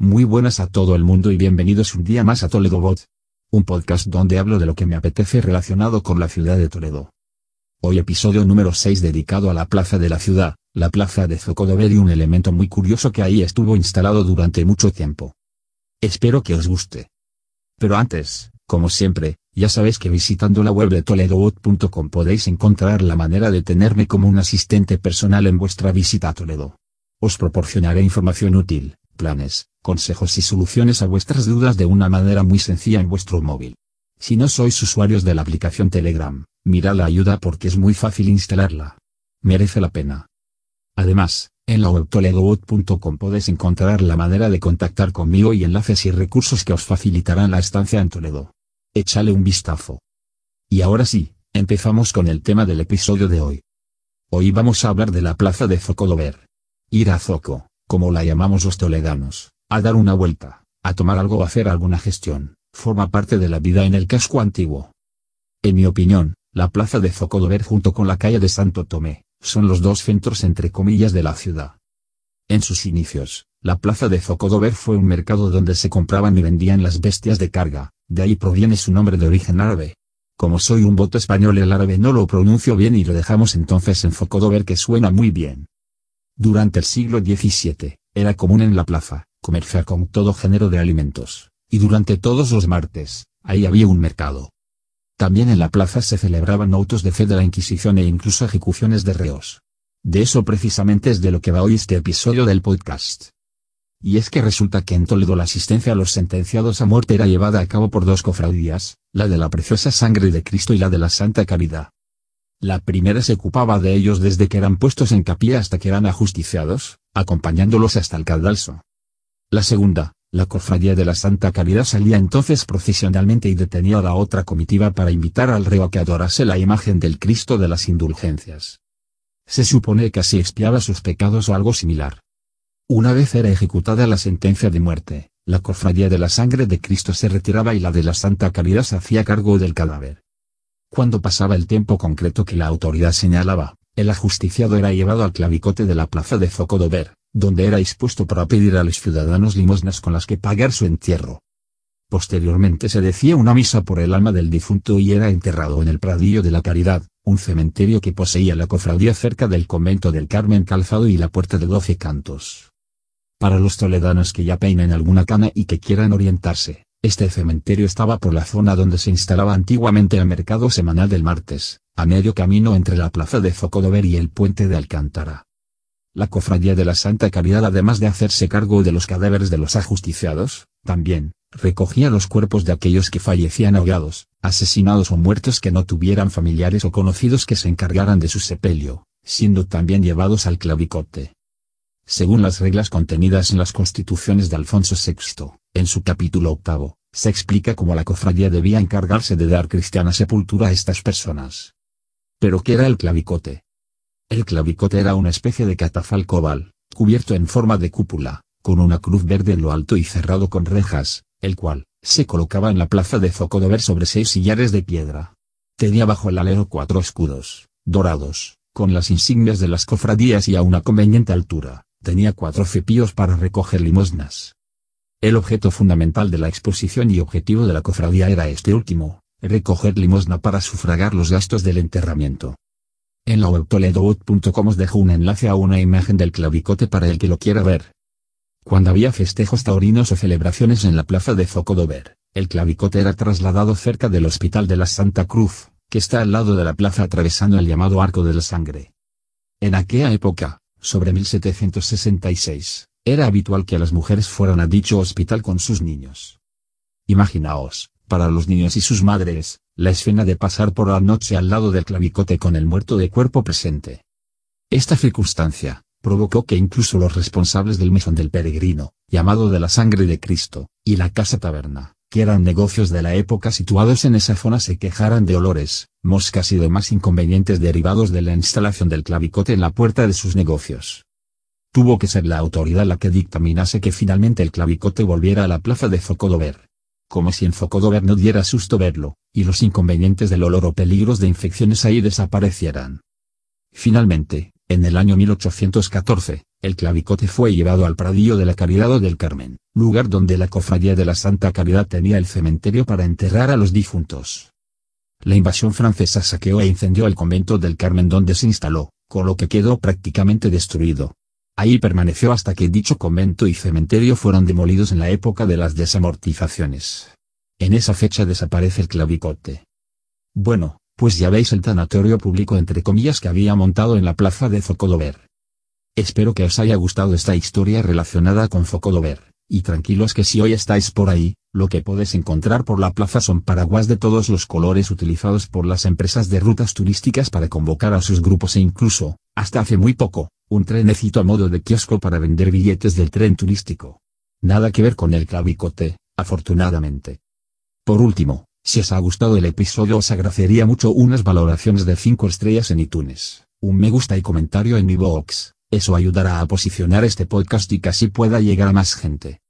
Muy buenas a todo el mundo y bienvenidos un día más a Toledo Bot. Un podcast donde hablo de lo que me apetece relacionado con la ciudad de Toledo. Hoy episodio número 6 dedicado a la plaza de la ciudad, la plaza de Zocodover y un elemento muy curioso que ahí estuvo instalado durante mucho tiempo. Espero que os guste. Pero antes, como siempre, ya sabéis que visitando la web de toledobot.com podéis encontrar la manera de tenerme como un asistente personal en vuestra visita a Toledo. Os proporcionaré información útil, planes, consejos y soluciones a vuestras dudas de una manera muy sencilla en vuestro móvil. Si no sois usuarios de la aplicación Telegram, mirad la ayuda porque es muy fácil instalarla. Merece la pena. Además, en la web toledobot.com podéis encontrar la manera de contactar conmigo y enlaces y recursos que os facilitarán la estancia en Toledo. Échale un vistazo. Y ahora sí, empezamos con el tema del episodio de hoy. Hoy vamos a hablar de la plaza de Zocodover. Ir a Zoco, como la llamamos los toledanos, a dar una vuelta, a tomar algo o hacer alguna gestión, forma parte de la vida en el casco antiguo. En mi opinión, la plaza de Zocodover junto con la calle de Santo Tomé, son los dos centros entre comillas de la ciudad. En sus inicios, la plaza de Zocodover fue un mercado donde se compraban y vendían las bestias de carga, de ahí proviene su nombre de origen árabe. Como soy un voto español el árabe no lo pronuncio bien y lo dejamos entonces en Zocodover que suena muy bien. Durante el siglo XVII, era común en la plaza, comerciar con todo género de alimentos, y durante todos los martes, ahí había un mercado. También en la plaza se celebraban autos de fe de la Inquisición e incluso ejecuciones de reos. De eso precisamente es de lo que va hoy este episodio del podcast. Y es que resulta que en Toledo la asistencia a los sentenciados a muerte era llevada a cabo por dos cofradías, la de la preciosa sangre de Cristo y la de la Santa Caridad. La primera se ocupaba de ellos desde que eran puestos en capilla hasta que eran ajusticiados, acompañándolos hasta el cadalso. La segunda, la cofradía de la Santa Caridad salía entonces procesionalmente y detenía a la otra comitiva para invitar al reo a que adorase la imagen del Cristo de las Indulgencias. Se supone que así expiaba sus pecados o algo similar. Una vez era ejecutada la sentencia de muerte, la cofradía de la sangre de Cristo se retiraba y la de la Santa Caridad se hacía cargo del cadáver. Cuando pasaba el tiempo concreto que la autoridad señalaba, el ajusticiado era llevado al clavicote de la plaza de Zocodover, donde era expuesto para pedir a los ciudadanos limosnas con las que pagar su entierro. Posteriormente se decía una misa por el alma del difunto y era enterrado en el Pradillo de la Caridad, un cementerio que poseía la cofradía cerca del convento del Carmen Calzado y la Puerta de Doce Cantos. Para los toledanos que ya peinen alguna cana y que quieran orientarse, este cementerio estaba por la zona donde se instalaba antiguamente el mercado semanal del martes, a medio camino entre la plaza de Zocodover y el puente de Alcántara. La cofradía de la Santa Caridad además de hacerse cargo de los cadáveres de los ajusticiados, también, recogía los cuerpos de aquellos que fallecían ahogados, asesinados o muertos que no tuvieran familiares o conocidos que se encargaran de su sepelio, siendo también llevados al clavicote. Según las reglas contenidas en las constituciones de Alfonso VI, en su capítulo octavo, se explica cómo la cofradía debía encargarse de dar cristiana sepultura a estas personas. ¿Pero qué era el clavicote? El clavicote era una especie de catafalco oval, cubierto en forma de cúpula, con una cruz verde en lo alto y cerrado con rejas, el cual, se colocaba en la plaza de Zocodover sobre seis sillares de piedra. Tenía bajo el alero cuatro escudos, dorados, con las insignias de las cofradías y a una conveniente altura tenía cuatro cepillos para recoger limosnas. El objeto fundamental de la exposición y objetivo de la cofradía era este último, recoger limosna para sufragar los gastos del enterramiento. En la web toledobot.com os dejo un enlace a una imagen del clavicote para el que lo quiera ver. Cuando había festejos taurinos o celebraciones en la plaza de Zocodover, el clavicote era trasladado cerca del Hospital de la Santa Cruz, que está al lado de la plaza atravesando el llamado Arco de la Sangre. En aquella época, sobre 1766, era habitual que las mujeres fueran a dicho hospital con sus niños. Imaginaos, para los niños y sus madres, la escena de pasar por la noche al lado del clavicote con el muerto de cuerpo presente. Esta circunstancia, provocó que incluso los responsables del mesón del peregrino, llamado de la sangre de Cristo, y la casa taberna, que eran negocios de la época situados en esa zona se quejaran de olores, moscas y demás inconvenientes derivados de la instalación del clavicote en la puerta de sus negocios. Tuvo que ser la autoridad la que dictaminase que finalmente el clavicote volviera a la plaza de Zocodover. Como si en Zocodover no diera susto verlo, y los inconvenientes del olor o peligros de infecciones ahí desaparecieran. Finalmente, En el año 1814, el clavicote fue llevado al Pradillo de la Caridad del Carmen, lugar donde la cofradía de la Santa Caridad tenía el cementerio para enterrar a los difuntos. La invasión francesa saqueó e incendió el convento del Carmen donde se instaló, con lo que quedó prácticamente destruido. Ahí permaneció hasta que dicho convento y cementerio fueron demolidos en la época de las desamortizaciones. En esa fecha desaparece el clavicote. Bueno, pues ya veis el tanatorio público entre comillas que había montado en la plaza de Zocodover. Espero que os haya gustado esta historia relacionada con Zocodover, y tranquilos que si hoy estáis por ahí, lo que podéis encontrar por la plaza son paraguas de todos los colores utilizados por las empresas de rutas turísticas para convocar a sus grupos e incluso, hasta hace muy poco, un trenecito a modo de kiosco para vender billetes del tren turístico. Nada que ver con el clavicote, afortunadamente. Por último, si os ha gustado el episodio os agradecería mucho unas valoraciones de 5 estrellas en iTunes, un me gusta y comentario en mi box, eso ayudará a posicionar este podcast y que así pueda llegar a más gente.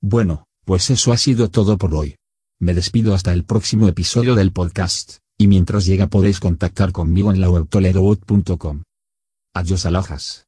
Bueno, pues eso ha sido todo por hoy. Me despido hasta el próximo episodio del podcast, y mientras llega podéis contactar conmigo en la web toledobot.com. Adiós alojas.